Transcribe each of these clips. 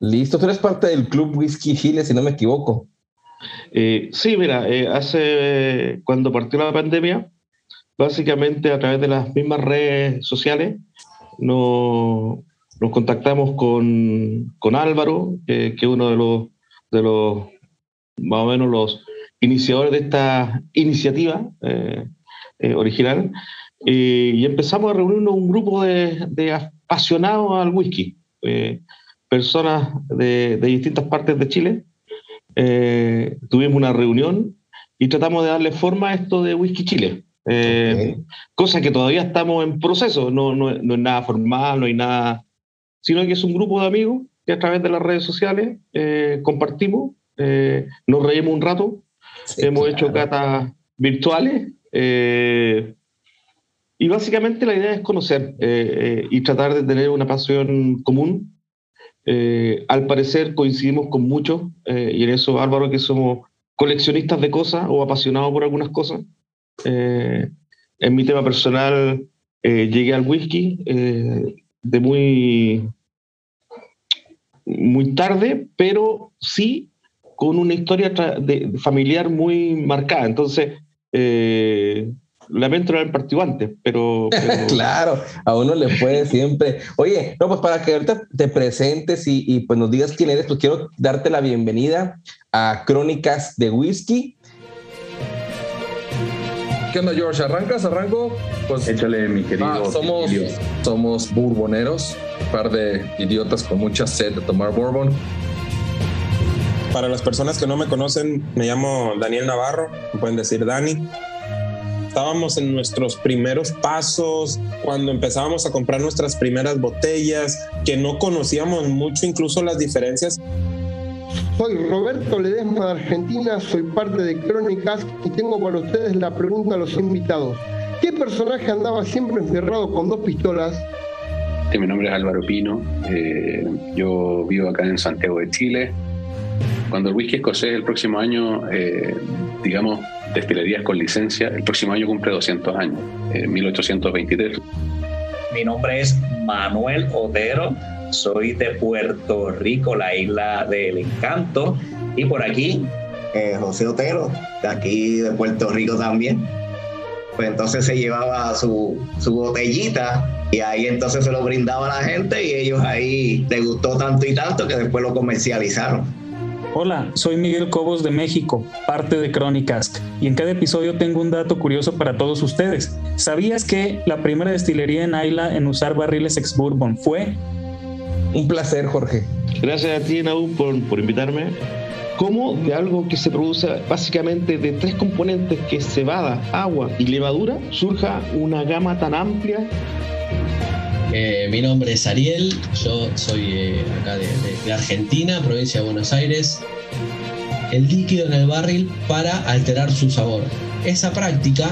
Listo, tú eres parte del Club Whisky Chile, si no me equivoco. Eh, sí, mira, eh, hace cuando partió la pandemia, básicamente a través de las mismas redes sociales, nos, contactamos con, Álvaro, que es uno de los, de los, más o menos los iniciadores de esta iniciativa eh, original, y empezamos a reunirnos un grupo de, de apasionados al whisky personas de, distintas partes de Chile. Eh, tuvimos una reunión y tratamos de darle forma a esto de Whisky Chile. Eh, cosa que todavía estamos en proceso, no, no, no, es nada formal, no hay nada, sino que es un grupo de amigos que a través de las redes sociales eh, compartimos, nos reímos un rato, hemos hecho catas virtuales y básicamente la idea es conocer y tratar de tener una pasión común eh, al parecer coincidimos con muchos, eh, y en eso Álvaro, que somos coleccionistas de cosas o apasionados por algunas cosas. Eh, en mi tema personal, llegué al whisky de muy, muy tarde, pero sí con una historia familiar muy marcada. Entonces, lamento no haber partido antes, pero... claro, a uno le puede siempre. Oye, no, pues para que ahorita te presentes y, pues nos digas quién eres, pues quiero darte la bienvenida a Crónicas de Whisky. ¿Qué onda, George? ¿Arrancas? ¿Arranco? Pues échale, mi querido. Ah, somos, somos bourboneros, un par de idiotas con mucha sed de tomar bourbon. Para las personas que no me conocen, me llamo Daniel Navarro, me pueden decir Dani estábamos en nuestros primeros pasos, cuando empezábamos a comprar nuestras primeras botellas, que no conocíamos mucho incluso las diferencias. Soy Roberto Ledesma de Argentina, soy parte de Crónicas y tengo para ustedes la pregunta a los invitados. ¿Qué personaje andaba siempre encerrado con dos pistolas? Mi nombre es Álvaro Pino, eh, yo vivo acá en Santiago de Chile. Cuando el whisky escocés el próximo año, eh, digamos, destilerías con licencia, el próximo año cumple 200 años, en 1823. Mi nombre es Manuel Otero, soy de Puerto Rico, la isla del encanto, y por aquí... Eh, José Otero, de aquí de Puerto Rico también. Pues entonces se llevaba su, su botellita y ahí entonces se lo brindaba a la gente y ellos ahí les gustó tanto y tanto que después lo comercializaron. Hola, soy Miguel Cobos de México, parte de Crónicas, y en cada episodio tengo un dato curioso para todos ustedes. ¿Sabías que la primera destilería en Ayla en usar barriles ex bourbon fue? Un placer, Jorge. Gracias a ti, Naú, por, por invitarme. ¿Cómo de algo que se produce básicamente de tres componentes, que es cebada, agua y levadura, surja una gama tan amplia eh, mi nombre es Ariel, yo soy eh, acá de, Argentina, provincia de Buenos Aires. El líquido en el barril para alterar su sabor. Esa práctica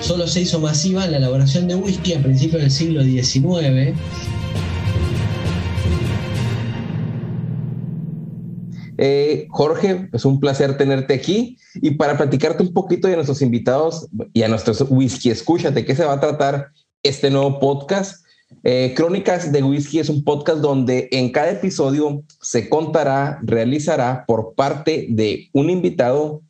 solo se hizo masiva en la elaboración de whisky a principios del siglo XIX. Eh, Jorge, es un placer tenerte aquí y para platicarte un poquito de nuestros invitados y a nuestros whisky, escúchate, ¿qué se va a tratar este nuevo podcast? Eh, Crónicas de Whisky es un podcast donde en cada episodio se contará, realizará por parte de un invitado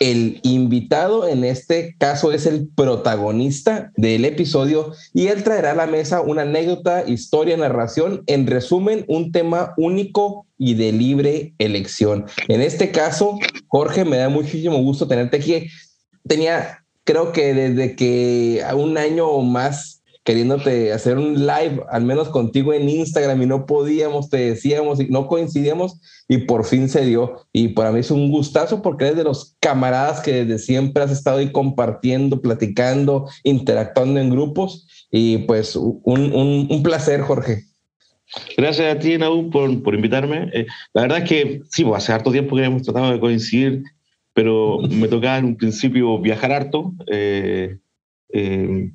el invitado en este caso es el protagonista del episodio y él traerá a la mesa una anécdota, historia, narración, en resumen, un tema único y de libre elección. En este caso, Jorge, me da muchísimo gusto tenerte aquí. Tenía, creo que desde que a un año o más queriéndote hacer un live, al menos contigo en Instagram, y no podíamos, te decíamos, y no coincidíamos, y por fin se dio. Y para mí es un gustazo porque eres de los camaradas que desde siempre has estado ahí compartiendo, platicando, interactuando en grupos, y pues un, un, un placer, Jorge. Gracias a ti, Naú, por, por invitarme. Eh, la verdad es que sí, pues, hace harto tiempo que hemos tratado de coincidir, pero me tocaba en un principio viajar harto. Eh, eh,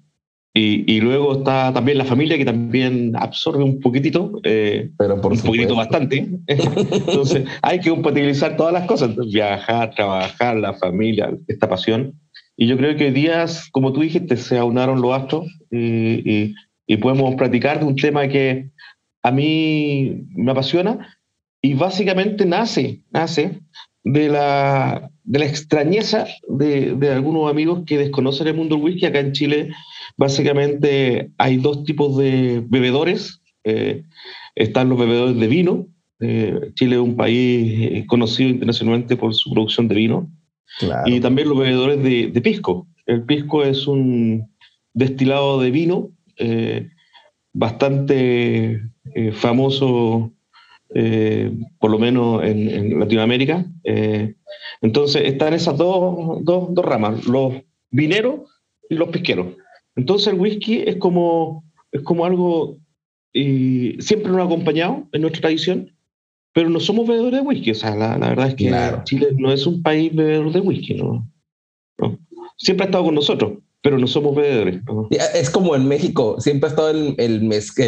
y, luego está también la familia que también absorbe un poquitito, eh, Pero por un poquitito bastante. Entonces hay que compatibilizar todas las cosas, viajar, trabajar, la familia, esta pasión. Y yo creo que días, como tú dijiste, se aunaron los astros y, y, podemos platicar de un tema que a mí me apasiona y básicamente nace, nace de la, de la extrañeza de, de, algunos amigos que desconocen el mundo del whisky. Acá en Chile Básicamente hay dos tipos de bebedores. Eh, están los bebedores de vino. Eh, Chile es un país eh, conocido internacionalmente por su producción de vino. Y también los bebedores de, pisco. El pisco es un destilado de vino bastante famoso, por lo menos en, Latinoamérica. entonces están esas dos, dos, dos ramas, los vineros y los pisqueros. Entonces el whisky es como, es como algo, y siempre nos ha acompañado en nuestra tradición, pero no somos bebedores de whisky. O sea, la, verdad es que Chile no es un país bebedor de whisky, ¿no? Siempre ha estado con nosotros, pero no somos bebedores. Es como en México, siempre ha estado el, el,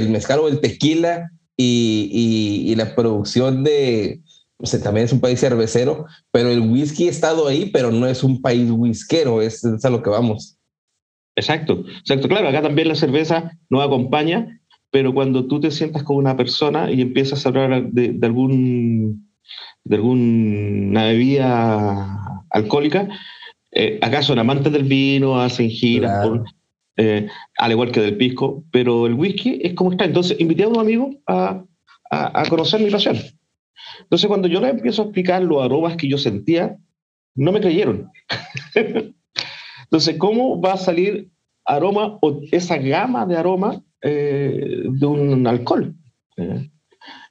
mezcal o el tequila y, y, la producción de, o sea, también es un país cervecero, pero el whisky ha estado ahí, pero no es un país whiskero, es, es a lo que vamos. Exacto, exacto. Claro, acá también la cerveza nos acompaña, pero cuando tú te sientas con una persona y empiezas a hablar de, algún de alguna bebida alcohólica, eh, acá son amantes del vino, hacen giras, eh, al igual que del pisco, pero el whisky es como está. Entonces, invité a un amigo a, a, a conocer mi pasión. Entonces, cuando yo le empiezo a explicar los aromas que yo sentía, no me creyeron. Entonces, ¿cómo va a salir aroma o esa gama de aroma eh, de un alcohol? Eh,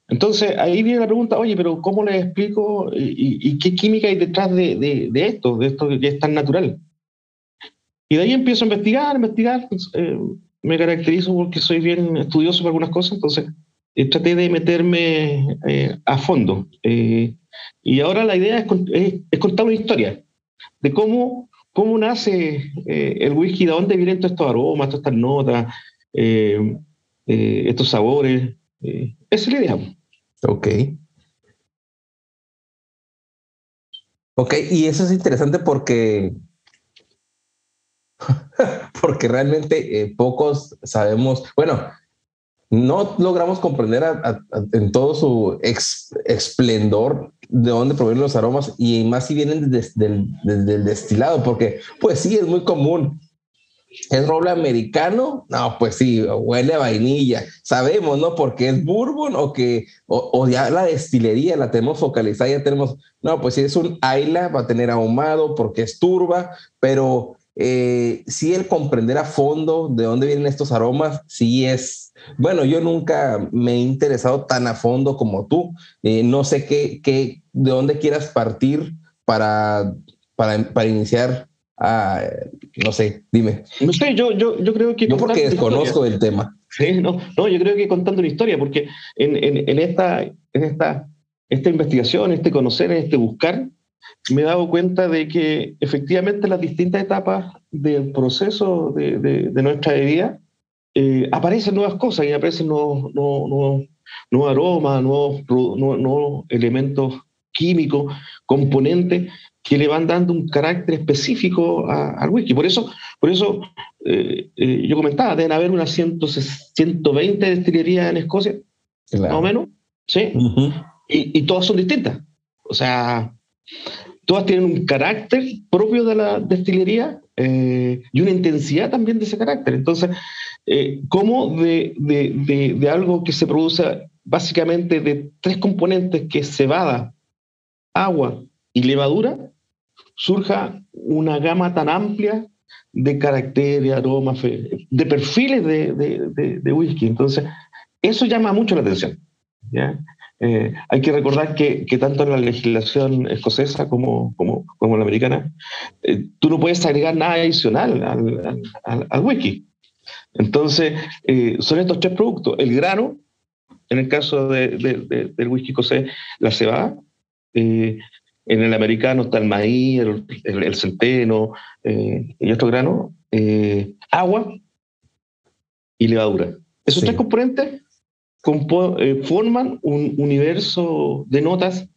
entonces, ahí viene la pregunta, oye, pero ¿cómo les explico y, qué química hay detrás de, esto, de esto que es tan natural? Y de ahí empiezo a investigar, investigar. Eh, me caracterizo porque soy bien estudioso para algunas cosas, entonces traté de meterme a fondo. y ahora la idea es, contar una historia de cómo ¿Cómo nace eh, el whisky? ¿De dónde vienen todos estos aromas, todas estas notas, eh, eh, estos sabores? esa es la idea. Ok. Ok, y eso es interesante porque, porque realmente pocos sabemos, bueno, no logramos comprender en todo su esplendor de dónde provienen los aromas y más si vienen desde, el destilado, porque pues sí, es muy común. ¿Es roble americano? No, pues sí, huele a vainilla. Sabemos, ¿no? Porque es bourbon o que, o, ya la destilería la tenemos focalizada, ya tenemos, no, pues si es un Ayla, va a tener ahumado porque es turba, pero eh, sí el comprender a fondo de dónde vienen estos aromas, sí es, bueno, yo nunca me he interesado tan a fondo como tú. Eh, no sé qué, qué, de dónde quieras partir para, para, para iniciar. A, no sé, dime. No sé, yo, yo, yo creo que... Yo porque desconozco el tema. Sí, no, no, yo creo que contando una historia, porque en, en, en, esta, en esta, esta investigación, este conocer, este buscar, me he dado cuenta de que efectivamente las distintas etapas del proceso de, de, nuestra vida eh, aparecen nuevas cosas y aparecen nuevos, nuevos, nuevos aromas, nuevos, nuevos, elementos químicos, componentes que le van dando un carácter específico al whisky. Por eso, por eso eh, eh, yo comentaba, deben haber unas 120 destilerías en Escocia, más o menos, ¿sí? y, y todas son distintas. O sea, todas tienen un carácter propio de la destilería eh, y una intensidad también de ese carácter. Entonces, eh, ¿cómo de, algo que se produce básicamente de tres componentes, que es cebada, agua y levadura, surja una gama tan amplia de caracteres, aromas, de perfiles de, de, whisky? Entonces, eso llama mucho la atención. ¿ya? Eh, hay que recordar que, que, tanto en la legislación escocesa como, como, como la americana, eh, tú no puedes agregar nada adicional al, al, al whisky. Entonces, eh, son estos tres productos. El grano, en el caso de, de, del whisky escocés, la cebada. en el americano está el maíz, el, el, centeno y otros granos. agua y levadura. Esos tres componentes eh, forman un universo de notas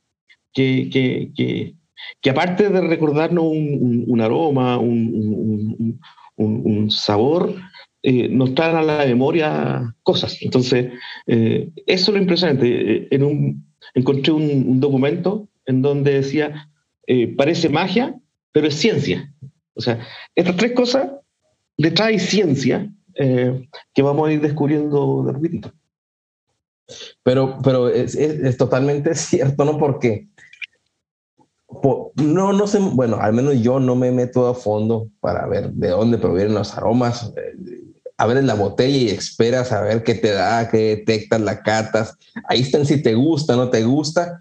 que, que, que, aparte de recordarnos un, aroma, un, sabor, eh, nos traen a la memoria cosas. Entonces, eh, eso es lo impresionante. En un, encontré un, documento en donde decía, parece magia, pero es ciencia. O sea, estas tres cosas detrás hay ciencia que vamos a ir descubriendo de repente. Pero, pero es, es, totalmente cierto, ¿no? Porque no, no sé, bueno, al menos yo no me meto a fondo para ver de dónde provienen los aromas. Eh, a ver en la botella y esperas a ver qué te da, qué detectas, la catas. Ahí están si te gusta, no te gusta.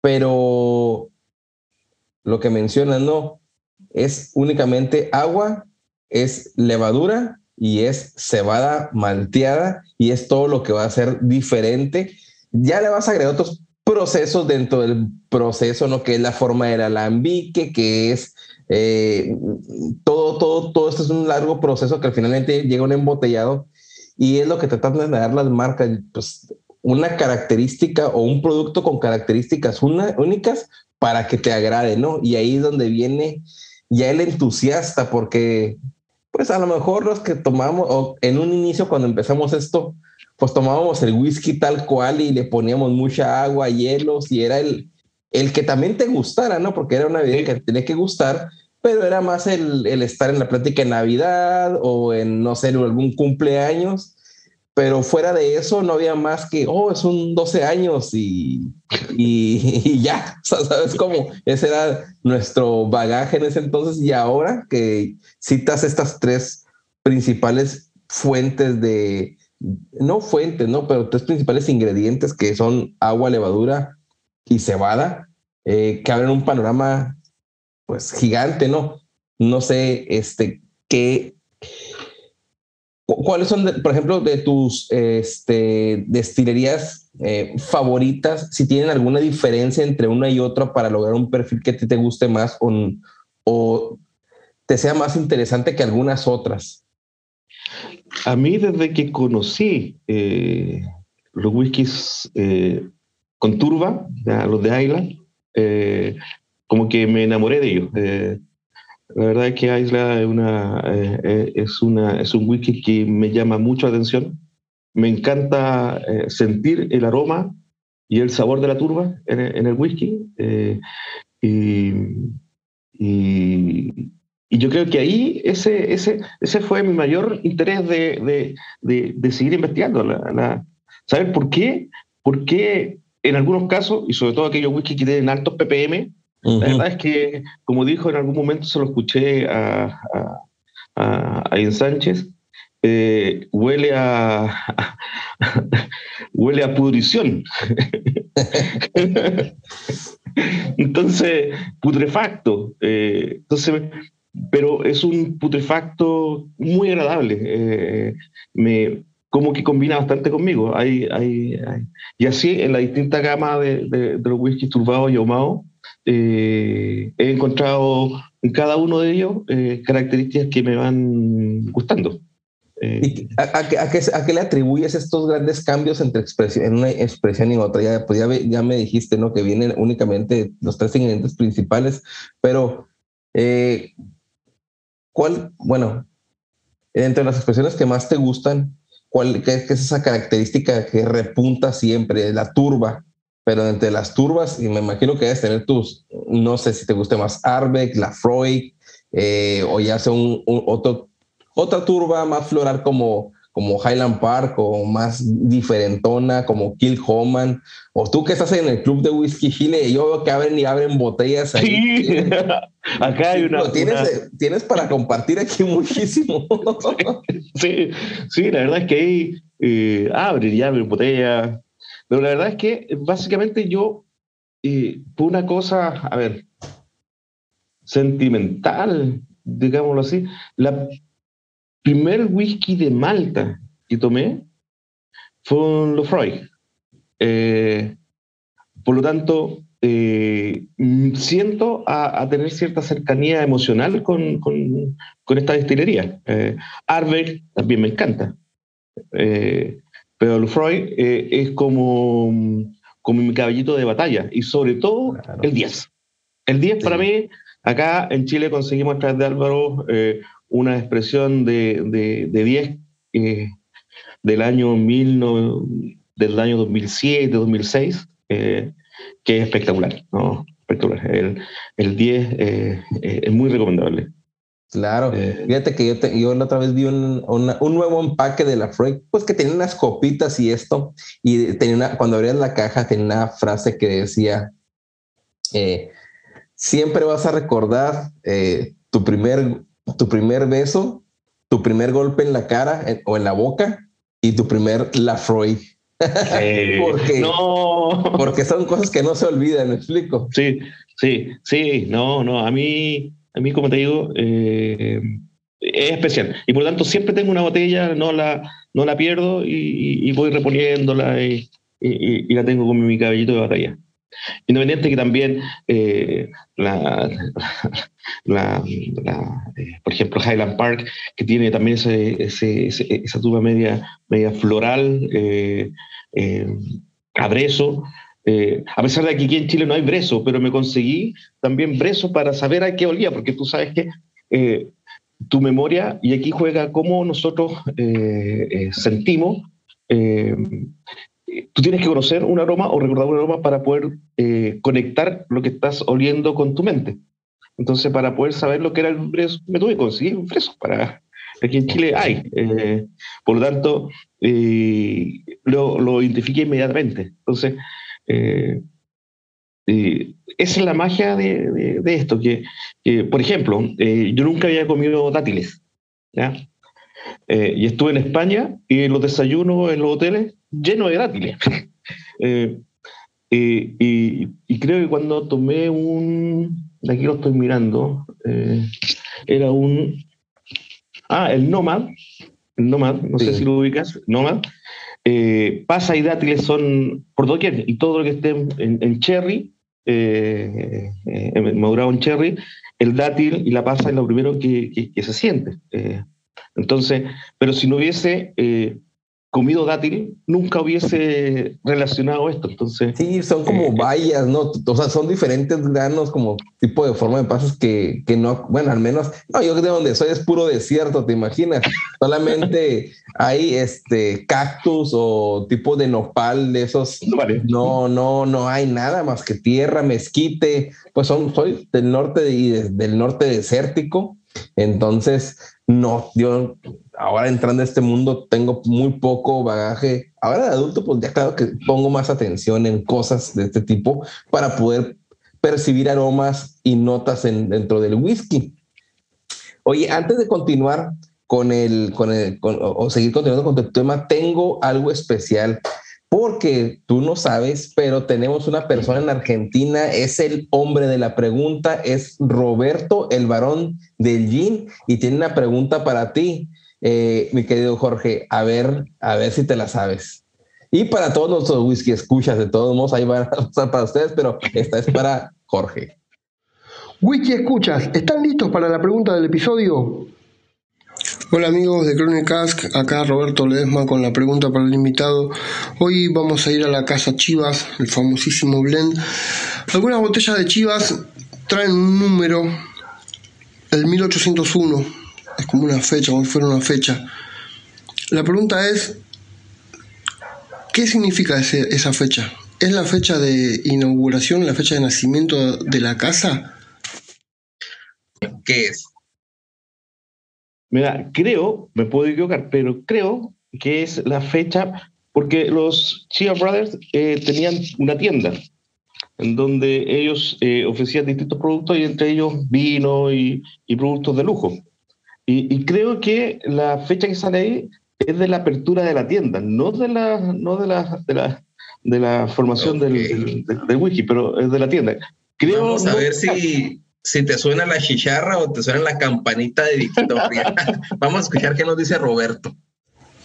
Pero lo que mencionan, no, es únicamente agua, es levadura y es cebada malteada y es todo lo que va a ser diferente. Ya le vas a agregar otros procesos dentro del proceso, ¿no? Que es la forma del alambique, que es eh, todo, todo, todo esto es un largo proceso que al finalmente llega un embotellado y es lo que tratan de dar las marcas, pues una característica o un producto con características únicas para que te agrade, ¿no? Y ahí es donde viene ya el entusiasta, porque pues a lo mejor los que tomamos, o en un inicio cuando empezamos esto, pues tomábamos el whisky tal cual y le poníamos mucha agua, hielos y era el, el que también te gustara, ¿no? Porque era una bebida que tenía que gustar, pero era más el, el estar en la plática en Navidad o en, no sé, en algún cumpleaños pero fuera de eso no había más que, oh, es un 12 años y, y, ya, ¿sabes cómo? Ese era nuestro bagaje en ese entonces y ahora que citas estas tres principales fuentes de, no fuentes, no, pero tres principales ingredientes que son agua, levadura y cebada, eh, que abren un panorama pues gigante, ¿no? No sé, este, qué ¿Cuáles son, por ejemplo, de tus este, destilerías eh, favoritas? Si tienen alguna diferencia entre una y otra para lograr un perfil que te, te guste más o, o, te sea más interesante que algunas otras. A mí, desde que conocí eh, los whiskies eh, con turba, los de Island, como que me enamoré de ellos la verdad es que Isla es, una, eh, eh, es, una, es un whisky que me llama mucho la atención. Me encanta eh, sentir el aroma y el sabor de la turba en, el whisky. Y, y, yo creo que ahí ese, ese, ese fue mi mayor interés de, de, de, seguir investigando. La, la, ¿Saber por qué? ¿Por qué en algunos casos, y sobre todo aquellos whisky que tienen altos ppm, la verdad es que, como dijo en algún momento, se lo escuché a, a, a Ian Sánchez, eh, huele a, huele a pudrición. entonces, putrefacto. Eh, entonces, pero es un putrefacto muy agradable. Eh, me, como que combina bastante conmigo. Hay, hay, y así, en la distinta gama de, de, de los whisky turbados y ahumados, eh, he encontrado en cada uno de ellos eh, características que me van gustando. Eh, a, qué, a, qué, le atribuyes estos grandes cambios entre expresión, en una expresión y otra? Ya, pues ya, ya, me dijiste ¿no? que vienen únicamente los tres ingredientes principales, pero ¿cuál, bueno, entre las expresiones que más te gustan, cuál qué, es esa característica que repunta siempre? La turba, pero entre las turbas, y me imagino que debes tener tus, no sé si te guste más Arbeck, la Freud, eh, o ya sea un, otro, otra turba más floral como, como Highland Park o más diferentona como Kill Homan, o tú que estás en el club de whisky Chile, yo veo que abren y abren botellas ahí. Sí. Acá hay una tienes, tienes para compartir aquí muchísimo. sí, sí, la verdad es que ahí eh, abren y abren botellas. Pero la verdad es que básicamente yo, eh, por una cosa, a ver, sentimental, digámoslo así, la primer whisky de Malta que tomé fue un Lefroy. Eh, por lo tanto, eh, siento a, tener cierta cercanía emocional con, con, esta destilería. Eh, también me encanta. Eh, pero Lefroy es como, como mi caballito de batalla y sobre todo el 10. El 10 para mí, acá en Chile conseguimos a través de Álvaro una expresión de, de, 10 eh, del año del año 2007, 2006, eh, que es espectacular, ¿no? espectacular. El, el 10 eh, es muy recomendable. Claro, fíjate que yo, yo la otra vez vi un, un, nuevo empaque de la Freud, pues que tenía unas copitas y esto, y tenía una, cuando abrías la caja tenía una frase que decía, siempre vas a recordar tu primer tu primer beso, tu primer golpe en la cara o en la boca y tu primer Lafroy. porque, no. porque son cosas que no se olvidan, ¿me explico? Sí, sí, sí, no, no, a mí, a mí como te digo, eh, es especial. Y por lo tanto siempre tengo una botella, no la, no la pierdo y, voy reponiéndola y, la tengo con mi cabellito de batalla. Independiente que también eh, la, la, eh, por ejemplo, Highland Park, que tiene también ese, esa tuba media, media floral, eh, eh a brezo. pesar de que aquí en Chile no hay brezo, pero me conseguí también brezo para saber a qué olía, porque tú sabes que tu memoria, y aquí juega cómo nosotros sentimos, tú tienes que conocer un aroma o recordar un aroma para poder conectar lo que estás oliendo con tu mente. Entonces, para poder saber lo que era el freso, me tuve que conseguir un freso para... Aquí en Chile hay. Eh, por lo tanto, eh, lo, lo, identifiqué inmediatamente. Entonces, eh, esa es la magia de, de, esto, que, por ejemplo, yo nunca había comido dátiles. ¿ya? y estuve en España y los desayunos en los hoteles llenos de dátiles. y, y creo que cuando tomé un, aquí lo estoy mirando, eh, era un... Ah, el Nomad, el Nomad, no sé si lo ubicas, Nomad. Eh, pasa y dátiles son por doquier, y todo lo que esté en, cherry, eh, madurado en cherry, el dátil y la pasa es lo primero que, que se siente. entonces, pero si no hubiese comido dátil, nunca hubiese relacionado esto. Entonces, sí, son como bayas, eh, ¿no? O sea, son diferentes granos, como tipo de forma de pasas que, que no, bueno, al menos, no, yo de donde soy es puro desierto, ¿te imaginas? Solamente hay este cactus o tipo de nopal de esos. No, no, no hay nada más que tierra, mezquite. Pues son, soy del norte y del norte desértico. Entonces, no, yo ahora entrando a este mundo tengo muy poco bagaje. Ahora de adulto, pues ya claro que pongo más atención en cosas de este tipo para poder percibir aromas y notas dentro del whisky. Oye, antes de continuar con el, con el, o seguir continuando con tu tema, tengo algo especial porque tú no sabes, pero tenemos una persona en Argentina, es el hombre de la pregunta, es Roberto, el varón del gin, y tiene una pregunta para ti, eh, mi querido Jorge, a ver, a ver si te la sabes. Y para todos nuestros whisky escuchas, de todos modos, ahí van a para ustedes, pero esta es para Jorge. Whisky escuchas, ¿están listos para la pregunta del episodio? Hola amigos de Chronicask, acá Roberto Ledesma con la pregunta para el invitado. Hoy vamos a ir a la casa Chivas, el famosísimo blend. Algunas botellas de Chivas traen un número, el 1801, es como una fecha, como si fuera una fecha. La pregunta es, ¿qué significa esa fecha? ¿Es la fecha de inauguración, la fecha de nacimiento de la casa? ¿Qué es? Mira, creo, me puedo equivocar, pero creo que es la fecha, porque los Chia Brothers eh, tenían una tienda en donde ellos eh, ofrecían distintos productos y entre ellos vino y, y productos de lujo. Y, y, creo que la fecha que sale ahí es de la apertura de la tienda, no de la, no de la, de la, de la formación okay. del, del, del, wiki, pero es de la tienda. Creo Vamos a no, ver si, si te suena la chicharra o te suena la campanita de Victoria. Vamos a escuchar qué nos dice Roberto.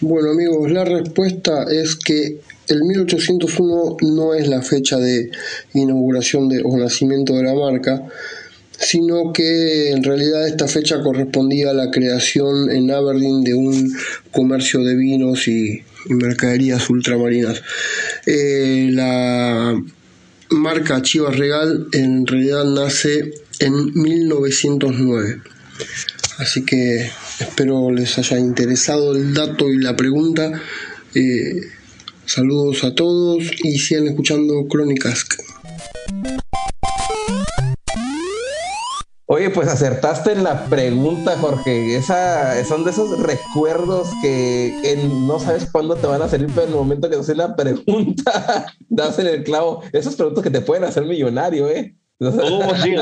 Bueno amigos, la respuesta es que el 1801 no es la fecha de inauguración de, o nacimiento de la marca, sino que en realidad esta fecha correspondía a la creación en Aberdeen de un comercio de vinos y, mercaderías ultramarinas. Eh, la marca Chivas Regal en realidad nace en 1909. Así que espero les haya interesado el dato y la pregunta. Eh, saludos a todos y sigan escuchando Crónicas. Oye, pues acertaste en la pregunta, Jorge. Esa, son de esos recuerdos que en, no sabes cuándo te van a salir, pero en el momento que te haces la pregunta, das en el clavo. Esos productos que te pueden hacer millonario, ¿eh? Oh, sí,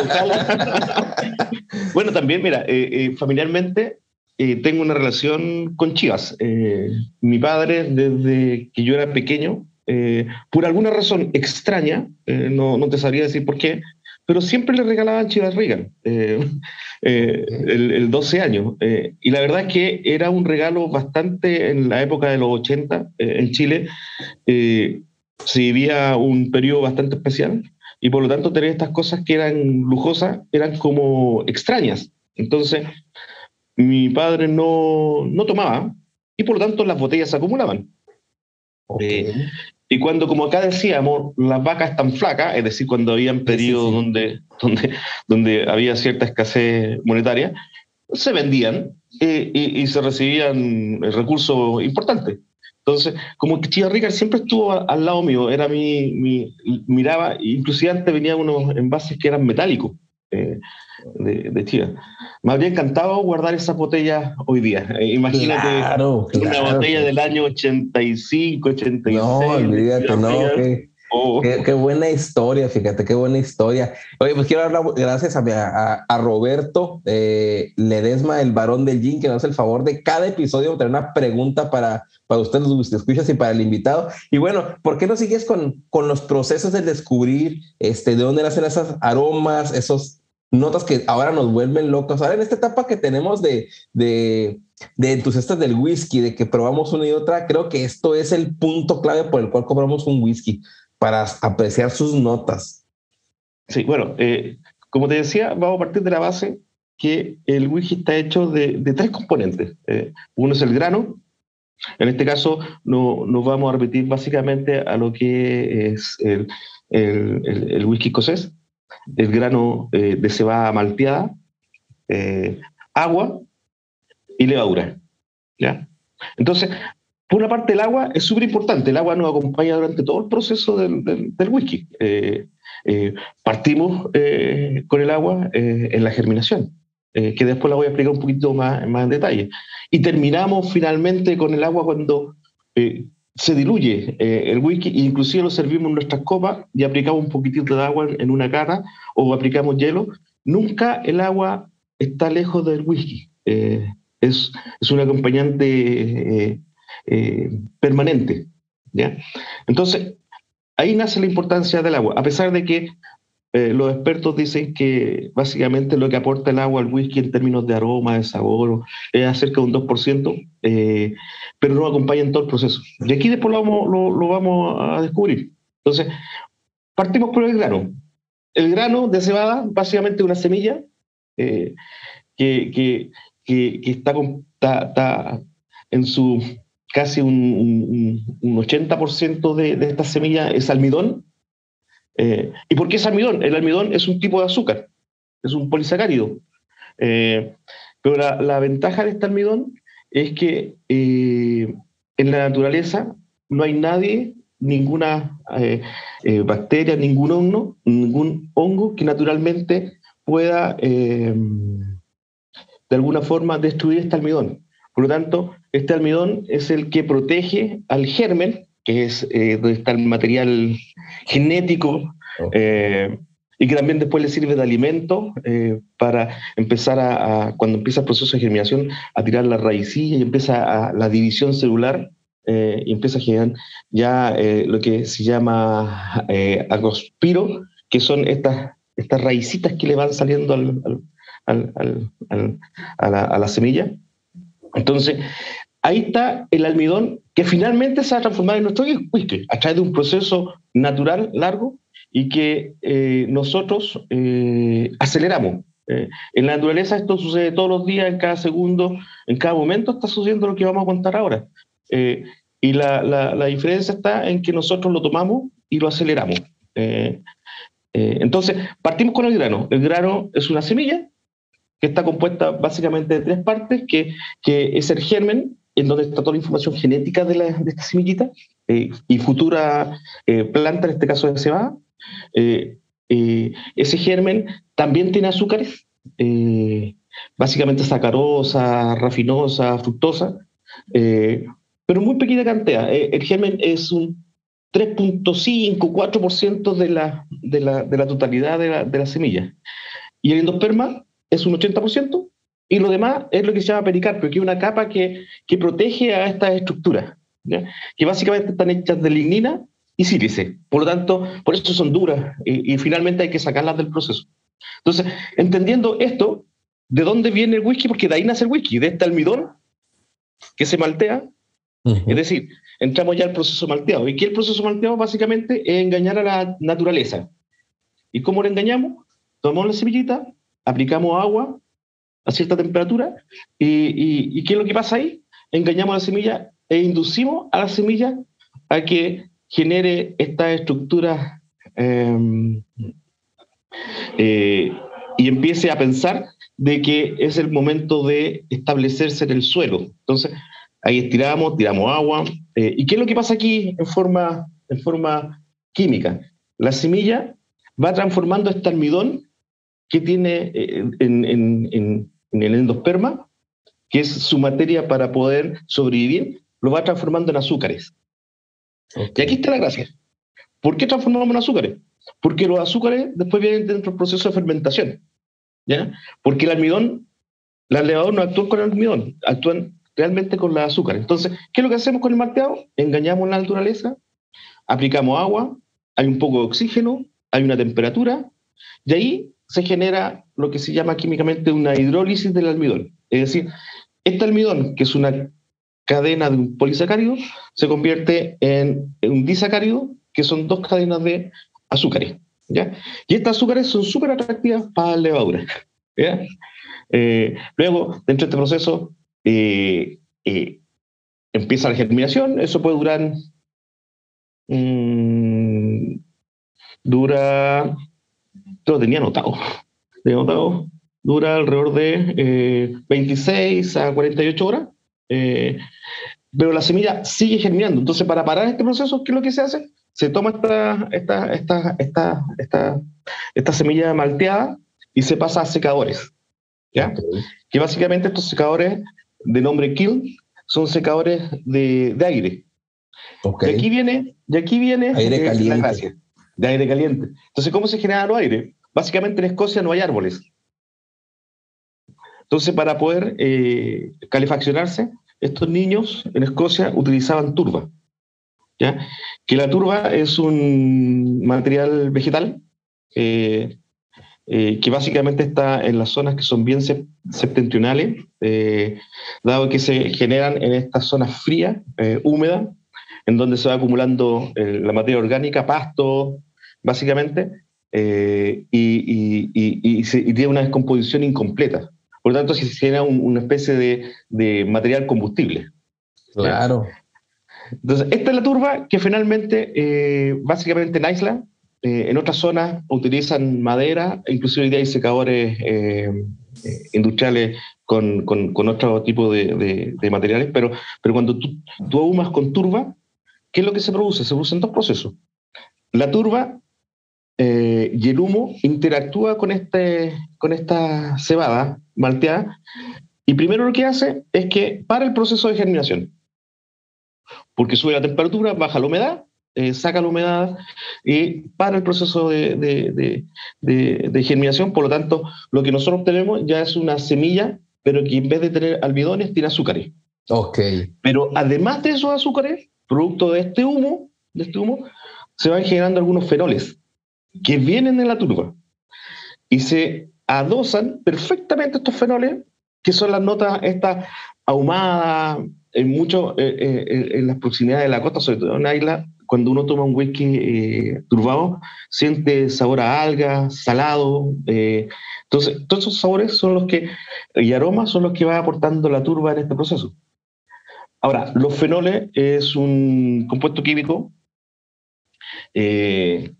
bueno, también, mira, eh, eh, familiarmente eh, tengo una relación con Chivas. Eh, mi padre, desde que yo era pequeño, por alguna razón extraña, no, no te sabría decir por qué, pero siempre le regalaban Chivas Regal, eh, eh, el, el, 12 años. Eh, y la verdad es que era un regalo bastante en la época de los 80 en Chile. se vivía un periodo bastante especial y por lo tanto tener estas cosas que eran lujosas eran como extrañas. Entonces, mi padre no, no tomaba y por lo tanto las botellas se acumulaban. Okay. Y cuando, como acá decíamos, las vacas están flacas, es decir, cuando habían periodos sí, sí. Donde, donde, donde había cierta escasez monetaria, se vendían eh, y, y, se recibían recursos importantes. Entonces, como que Chivas Rica siempre estuvo al lado mío, era mi, mi, miraba, inclusive antes venían unos envases que eran metálicos eh, de, de Chivas. Me habría encantado guardar esas botellas hoy día. Eh, imagínate claro, una claro, botella del año 85, 86. No, olvídate, no. Qué, oh. qué, qué, buena historia, fíjate, qué buena historia. Oye, pues quiero hablar gracias a, a, a Roberto eh, Ledesma, el varón del Gin, que nos hace el favor de cada episodio tener una pregunta para, para ustedes, los escuchas y para el invitado. Y bueno, ¿por qué no sigues con, con los procesos de descubrir este, de dónde nacen esos aromas, esos notas que ahora nos vuelven locos. Ahora en esta etapa que tenemos de, de, de entusiastas del whisky, de que probamos una y otra, creo que esto es el punto clave por el cual compramos un whisky, para apreciar sus notas. Sí, bueno, eh, como te decía, vamos a partir de la base que el whisky está hecho de, de tres componentes. Eh, uno es el grano, en este caso no, nos vamos a repetir básicamente a lo que es el, el, el, el whisky escocés, el grano eh, de cebada malteada, eh, agua y levadura. ¿ya? Entonces, por una parte, el agua es súper importante. El agua nos acompaña durante todo el proceso del, del, del whisky. Eh, partimos con el agua en la germinación, que después la voy a explicar un poquito más, más en detalle. Y terminamos finalmente con el agua cuando se diluye eh, el whisky, inclusive lo servimos en nuestras copas y aplicamos un poquitito de agua en, una cata o aplicamos hielo. Nunca el agua está lejos del whisky. Eh, es, es, un acompañante eh, permanente. ¿ya? Entonces, ahí nace la importancia del agua, a pesar de que eh, los expertos dicen que básicamente lo que aporta el agua al whisky en términos de aroma, de sabor, es acerca de un 2%, eh, pero no acompaña en todo el proceso. Y aquí después lo vamos, a descubrir. Entonces, partimos por el grano. El grano de cebada, básicamente una semilla eh, que, está, en su casi un, un, un 80% de, de esta semilla es almidón, eh, ¿Y por qué es almidón? El almidón es un tipo de azúcar, es un polisacárido. Eh, pero la, ventaja de este almidón es que eh, en la naturaleza no hay nadie ninguna bacteria, ningún hongo, ningún hongo que naturalmente pueda de alguna forma destruir este almidón. Por lo tanto, este almidón es el que protege al germen, que es donde está el material genético, y que también después le sirve de alimento para empezar a, cuando empieza el proceso de germinación, a tirar la raicilla y empieza la división celular eh, y empieza a generar ya eh, lo que se llama eh, agospiro, que son estas, estas raicitas que le van saliendo al, al, al, a, la, a, la, semilla. Entonces, ahí está el almidón que finalmente se va a transformar en nuestro whisky a través de un proceso natural largo y que nosotros aceleramos. en la naturaleza esto sucede todos los días, en cada segundo, en cada momento está sucediendo lo que vamos a contar ahora. Eh, y la, la, diferencia está en que nosotros lo tomamos y lo aceleramos. Eh, eh, entonces, partimos con el grano. El grano es una semilla que está compuesta básicamente de tres partes, que, que es el germen, en donde está toda la información genética de, la, de esta semillita, y futura planta, en este caso de cebada. ese germen también tiene azúcares, básicamente sacarosa, rafinosa, fructosa, pero muy pequeña cantidad. Eh, el germen es un 3.5, 4% de la, de, la, de la totalidad de la, de la semilla. Y el endosperma es un 80%, y lo demás es lo que se llama pericarpio, que es una capa que, que protege a estas estructuras, que básicamente están hechas de lignina y sílice. Por lo tanto, por eso son duras y, y, finalmente hay que sacarlas del proceso. Entonces, entendiendo esto, ¿de dónde viene el whisky? Porque de ahí nace el whisky, de este almidón que se maltea es decir, entramos ya al proceso malteado. ¿Y qué el proceso malteado? Básicamente es engañar a la naturaleza. ¿Y cómo lo engañamos? Tomamos la semillita, aplicamos agua a cierta temperatura, y, ¿qué es lo que pasa ahí? Engañamos a la semilla e inducimos a la semilla a que genere esta estructura em, eh, y empiece a pensar de que es el momento de establecerse en el suelo. Entonces, Ahí estiramos, tiramos agua. Eh, ¿Y qué es lo que pasa aquí en forma, en forma química? La semilla va transformando este almidón que tiene eh, en, el endosperma, que es su materia para poder sobrevivir, lo va transformando en azúcares. Y aquí está la gracia. ¿Por qué transformamos en azúcares? Porque los azúcares después vienen dentro del proceso de fermentación. ¿ya? Porque el almidón, las levaduras no actúan con el almidón, actúan realmente con la azúcar. Entonces, ¿qué es lo que hacemos con el malteado? Engañamos la naturaleza, aplicamos agua, hay un poco de oxígeno, hay una temperatura, y ahí se genera lo que se llama químicamente una hidrólisis del almidón. Es decir, este almidón, que es una cadena de un polisacárido, se convierte en un disacárido, que son dos cadenas de azúcares. ¿ya? Y estas azúcares son súper atractivas para la levadura. Eh, luego, dentro de este proceso, eh, eh, empieza la germinación, eso puede durar, mm, dura, lo tenía anotado, tenía anotado, dura alrededor de 26 eh, a 48 horas, pero la semilla sigue germinando. Entonces, para parar este proceso, ¿qué es lo que se hace? Se toma esta, esta, esta, esta, esta, esta semilla malteada y se pasa a secadores. ¿ya? Que básicamente estos secadores de nombre Kiln son secadores de, de aire. Okay. Y aquí viene, y aquí viene aire eh, caliente. de aire caliente. Entonces, ¿cómo se genera el aire? Básicamente en Escocia no hay árboles. Entonces, para poder eh, calefaccionarse, estos niños en Escocia utilizaban turba. ¿ya? Que la turba es un material vegetal eh, eh, que básicamente está en las zonas que son bien septentrionales, dado que se generan en estas zonas frías, húmedas, en donde se va acumulando la materia orgánica, pasto, básicamente, y, tiene una descomposición incompleta. Por lo tanto, se genera una especie de, de, material combustible. Claro. Entonces, esta es la turba que finalmente, básicamente en Isla, eh, en otras zonas utilizan madera, inclusive hoy día hay secadores eh, eh, industriales con, con, otro tipo de, de, materiales, pero, pero cuando tú, tú, ahumas con turba, ¿qué es lo que se produce? Se producen dos procesos. La turba eh, y el humo interactúa con, este, con esta cebada malteada y primero lo que hace es que para el proceso de germinación, porque sube la temperatura, baja la humedad, eh, saca la humedad y para el proceso de, de, germinación, por lo tanto, lo que nosotros tenemos ya es una semilla, pero que en vez de tener almidones, tiene azúcares. Ok. Pero además de esos azúcares, producto de este humo, de este humo, se van generando algunos fenoles que vienen de la turba y se adosan perfectamente estos fenoles, que son las notas estas ahumadas, en mucho, eh, eh, en las proximidades de la costa, sobre todo en la isla, cuando uno toma un whisky eh, turbado, siente sabor a algas, salado. entonces, todos esos sabores son los que, y aromas son los que va aportando la turba en este proceso. Ahora, los fenoles es un compuesto químico eh,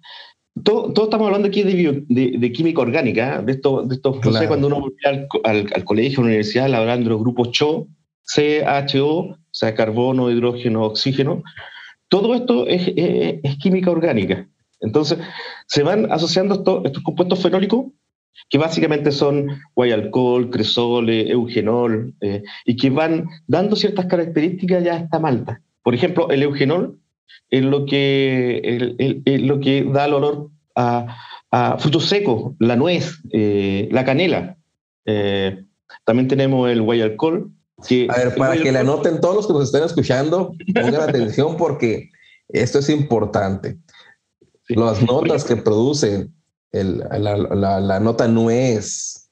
todo, estamos hablando aquí de, química orgánica, ¿eh? de esto, de estos cuando uno va al, colegio, a la universidad, hablando de los grupos CHO, CHO, o sea, carbono, hidrógeno, oxígeno. Todo esto es, química orgánica. Entonces, se van asociando estos, compuestos fenólicos que básicamente son guayalcohol, cresol, eugenol, eh, y que van dando ciertas características ya a esta malta. Por ejemplo, el eugenol es lo que, lo que da el olor a, frutos secos, la nuez, eh, la canela. Eh, también tenemos el guayalcohol. Que a ver, para que le anoten todos los que nos estén escuchando, pongan atención porque esto es importante. Las notas que producen la, la nota nuez